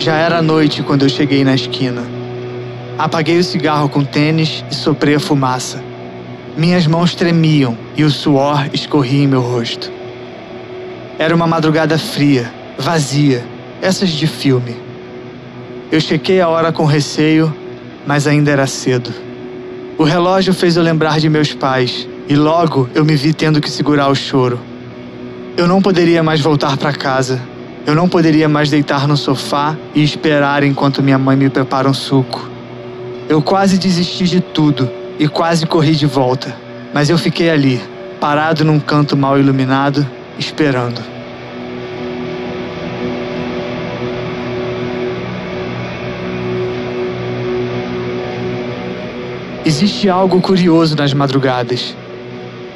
Já era noite quando eu cheguei na esquina. Apaguei o cigarro com tênis e soprei a fumaça. Minhas mãos tremiam e o suor escorria em meu rosto. Era uma madrugada fria, vazia, essas de filme. Eu chequei a hora com receio, mas ainda era cedo. O relógio fez eu lembrar de meus pais e logo eu me vi tendo que segurar o choro. Eu não poderia mais voltar para casa. Eu não poderia mais deitar no sofá e esperar enquanto minha mãe me prepara um suco. Eu quase desisti de tudo e quase corri de volta, mas eu fiquei ali, parado num canto mal iluminado, esperando. Existe algo curioso nas madrugadas.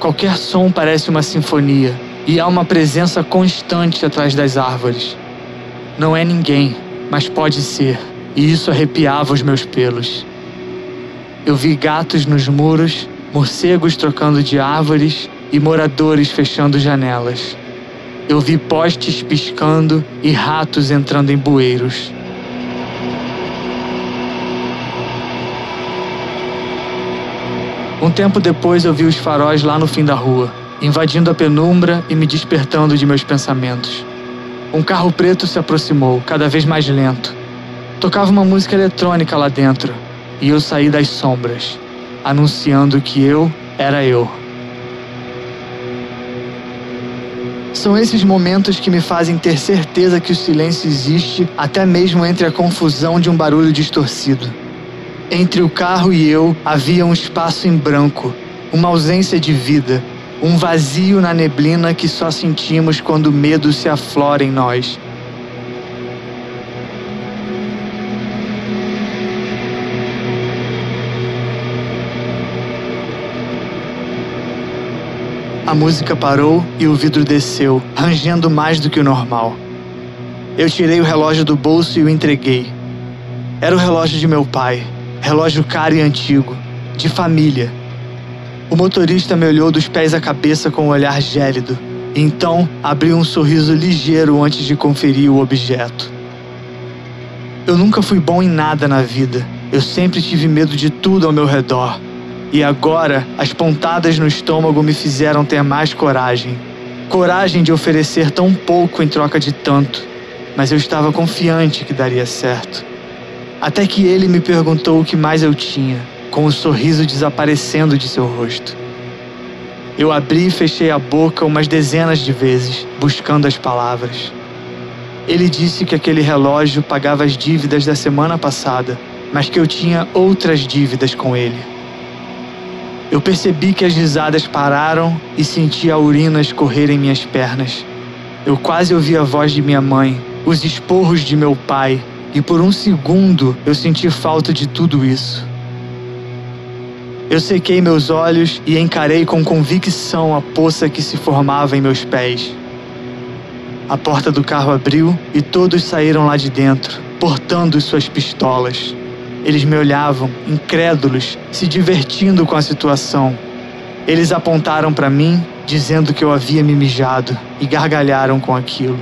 Qualquer som parece uma sinfonia e há uma presença constante atrás das árvores. Não é ninguém, mas pode ser, e isso arrepiava os meus pelos. Eu vi gatos nos muros, morcegos trocando de árvores e moradores fechando janelas. Eu vi postes piscando e ratos entrando em bueiros. Um tempo depois eu vi os faróis lá no fim da rua, invadindo a penumbra e me despertando de meus pensamentos. Um carro preto se aproximou, cada vez mais lento. Tocava uma música eletrônica lá dentro, e eu saí das sombras, anunciando que eu era eu. São esses momentos que me fazem ter certeza que o silêncio existe até mesmo entre a confusão de um barulho distorcido. Entre o carro e eu havia um espaço em branco, uma ausência de vida, um vazio na neblina que só sentimos quando o medo se aflora em nós. A música parou e o vidro desceu, rangendo mais do que o normal. Eu tirei o relógio do bolso e o entreguei. Era o relógio de meu pai, relógio caro e antigo, de família. O motorista me olhou dos pés à cabeça com um olhar gélido, então abriu um sorriso ligeiro antes de conferir o objeto. Eu nunca fui bom em nada na vida. Eu sempre tive medo de tudo ao meu redor. E agora, as pontadas no estômago me fizeram ter mais coragem. Coragem de oferecer tão pouco em troca de tanto. Mas eu estava confiante que daria certo. Até que ele me perguntou o que mais eu tinha, com o um sorriso desaparecendo de seu rosto. Eu abri e fechei a boca umas dezenas de vezes, buscando as palavras. Ele disse que aquele relógio pagava as dívidas da semana passada, mas que eu tinha outras dívidas com ele. Eu percebi que as risadas pararam e senti a urina escorrer em minhas pernas. Eu quase ouvi a voz de minha mãe, os esporros de meu pai e por um segundo eu senti falta de tudo isso. Eu sequei meus olhos e encarei com convicção a poça que se formava em meus pés. A porta do carro abriu e todos saíram lá de dentro, portando suas pistolas. Eles me olhavam, incrédulos, se divertindo com a situação. Eles apontaram para mim, dizendo que eu havia me mijado, e gargalharam com aquilo.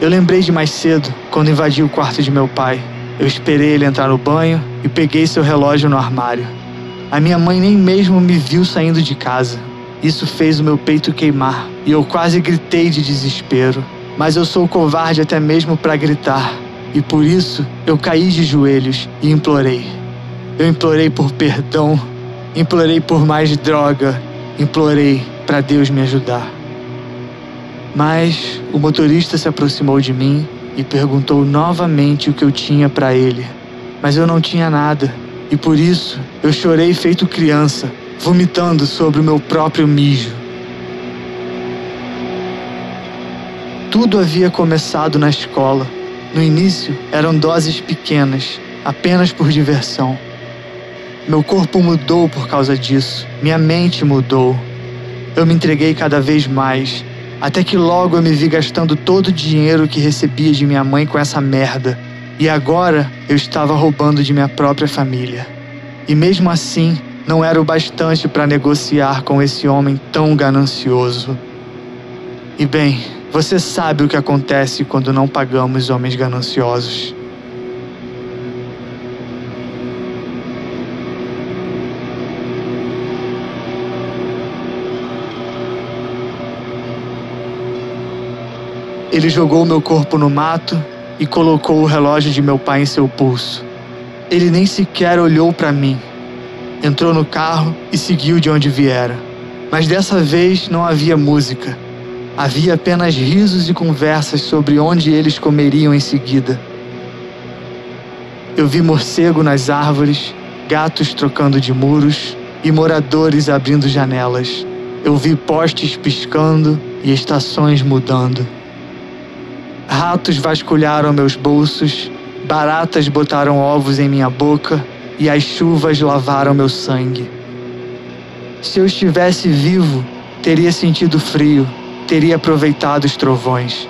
Eu lembrei de mais cedo, quando invadi o quarto de meu pai. Eu esperei ele entrar no banho e peguei seu relógio no armário. A minha mãe nem mesmo me viu saindo de casa. Isso fez o meu peito queimar e eu quase gritei de desespero. Mas eu sou covarde até mesmo para gritar, e por isso eu caí de joelhos e implorei. Eu implorei por perdão, implorei por mais droga, implorei para Deus me ajudar. Mas o motorista se aproximou de mim e perguntou novamente o que eu tinha para ele. Mas eu não tinha nada, e por isso eu chorei feito criança, vomitando sobre o meu próprio mijo. Tudo havia começado na escola. No início eram doses pequenas, apenas por diversão. Meu corpo mudou por causa disso, minha mente mudou. Eu me entreguei cada vez mais até que logo eu me vi gastando todo o dinheiro que recebia de minha mãe com essa merda. E agora eu estava roubando de minha própria família. E mesmo assim, não era o bastante para negociar com esse homem tão ganancioso. E bem, Você sabe o que acontece quando não pagamos homens gananciosos. Ele jogou meu corpo no mato e colocou o relógio de meu pai em seu pulso. Ele nem sequer olhou para mim. Entrou no carro e seguiu de onde viera. Mas dessa vez não havia música. Havia apenas risos e conversas sobre onde eles comeriam em seguida. Eu vi morcego nas árvores, gatos trocando de muros e moradores abrindo janelas. Eu vi postes piscando e estações mudando. Ratos vasculharam meus bolsos, baratas botaram ovos em minha boca e as chuvas lavaram meu sangue. Se eu estivesse vivo, teria sentido frio, teria aproveitado os trovões.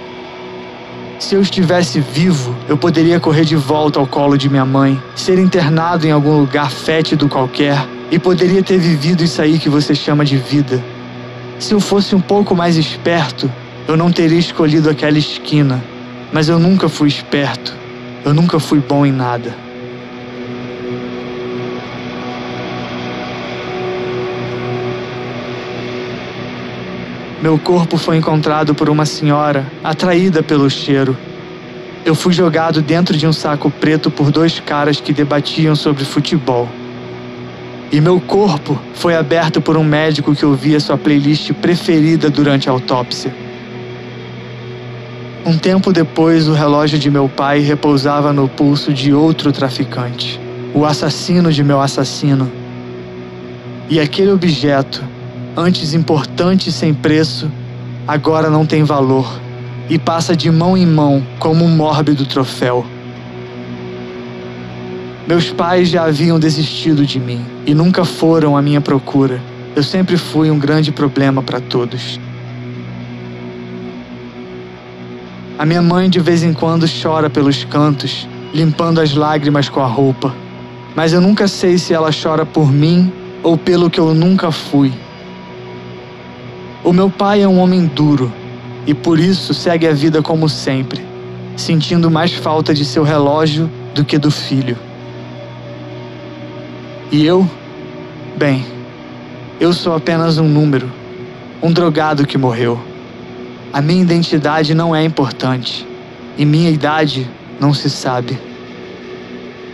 Se eu estivesse vivo, eu poderia correr de volta ao colo de minha mãe, ser internado em algum lugar fétido qualquer e poderia ter vivido isso aí que você chama de vida. Se eu fosse um pouco mais esperto, eu não teria escolhido aquela esquina, mas eu nunca fui esperto. Eu nunca fui bom em nada. Meu corpo foi encontrado por uma senhora, atraída pelo cheiro. Eu fui jogado dentro de um saco preto por dois caras que debatiam sobre futebol. E meu corpo foi aberto por um médico que ouvia sua playlist preferida durante a autópsia. Um tempo depois, o relógio de meu pai repousava no pulso de outro traficante, o assassino de meu assassino. E aquele objeto, antes importante e sem preço, agora não tem valor e passa de mão em mão como um mórbido troféu. Meus pais já haviam desistido de mim e nunca foram à minha procura. Eu sempre fui um grande problema para todos. A minha mãe de vez em quando chora pelos cantos, limpando as lágrimas com a roupa. Mas eu nunca sei se ela chora por mim ou pelo que eu nunca fui. O meu pai é um homem duro e por isso segue a vida como sempre, sentindo mais falta de seu relógio do que do filho. E eu? Bem, eu sou apenas um número, um drogado que morreu. A minha identidade não é importante e minha idade não se sabe.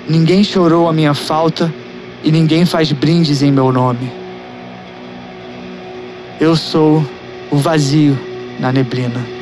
Ninguém chorou a minha falta e ninguém faz brindes em meu nome. Eu sou o vazio na neblina.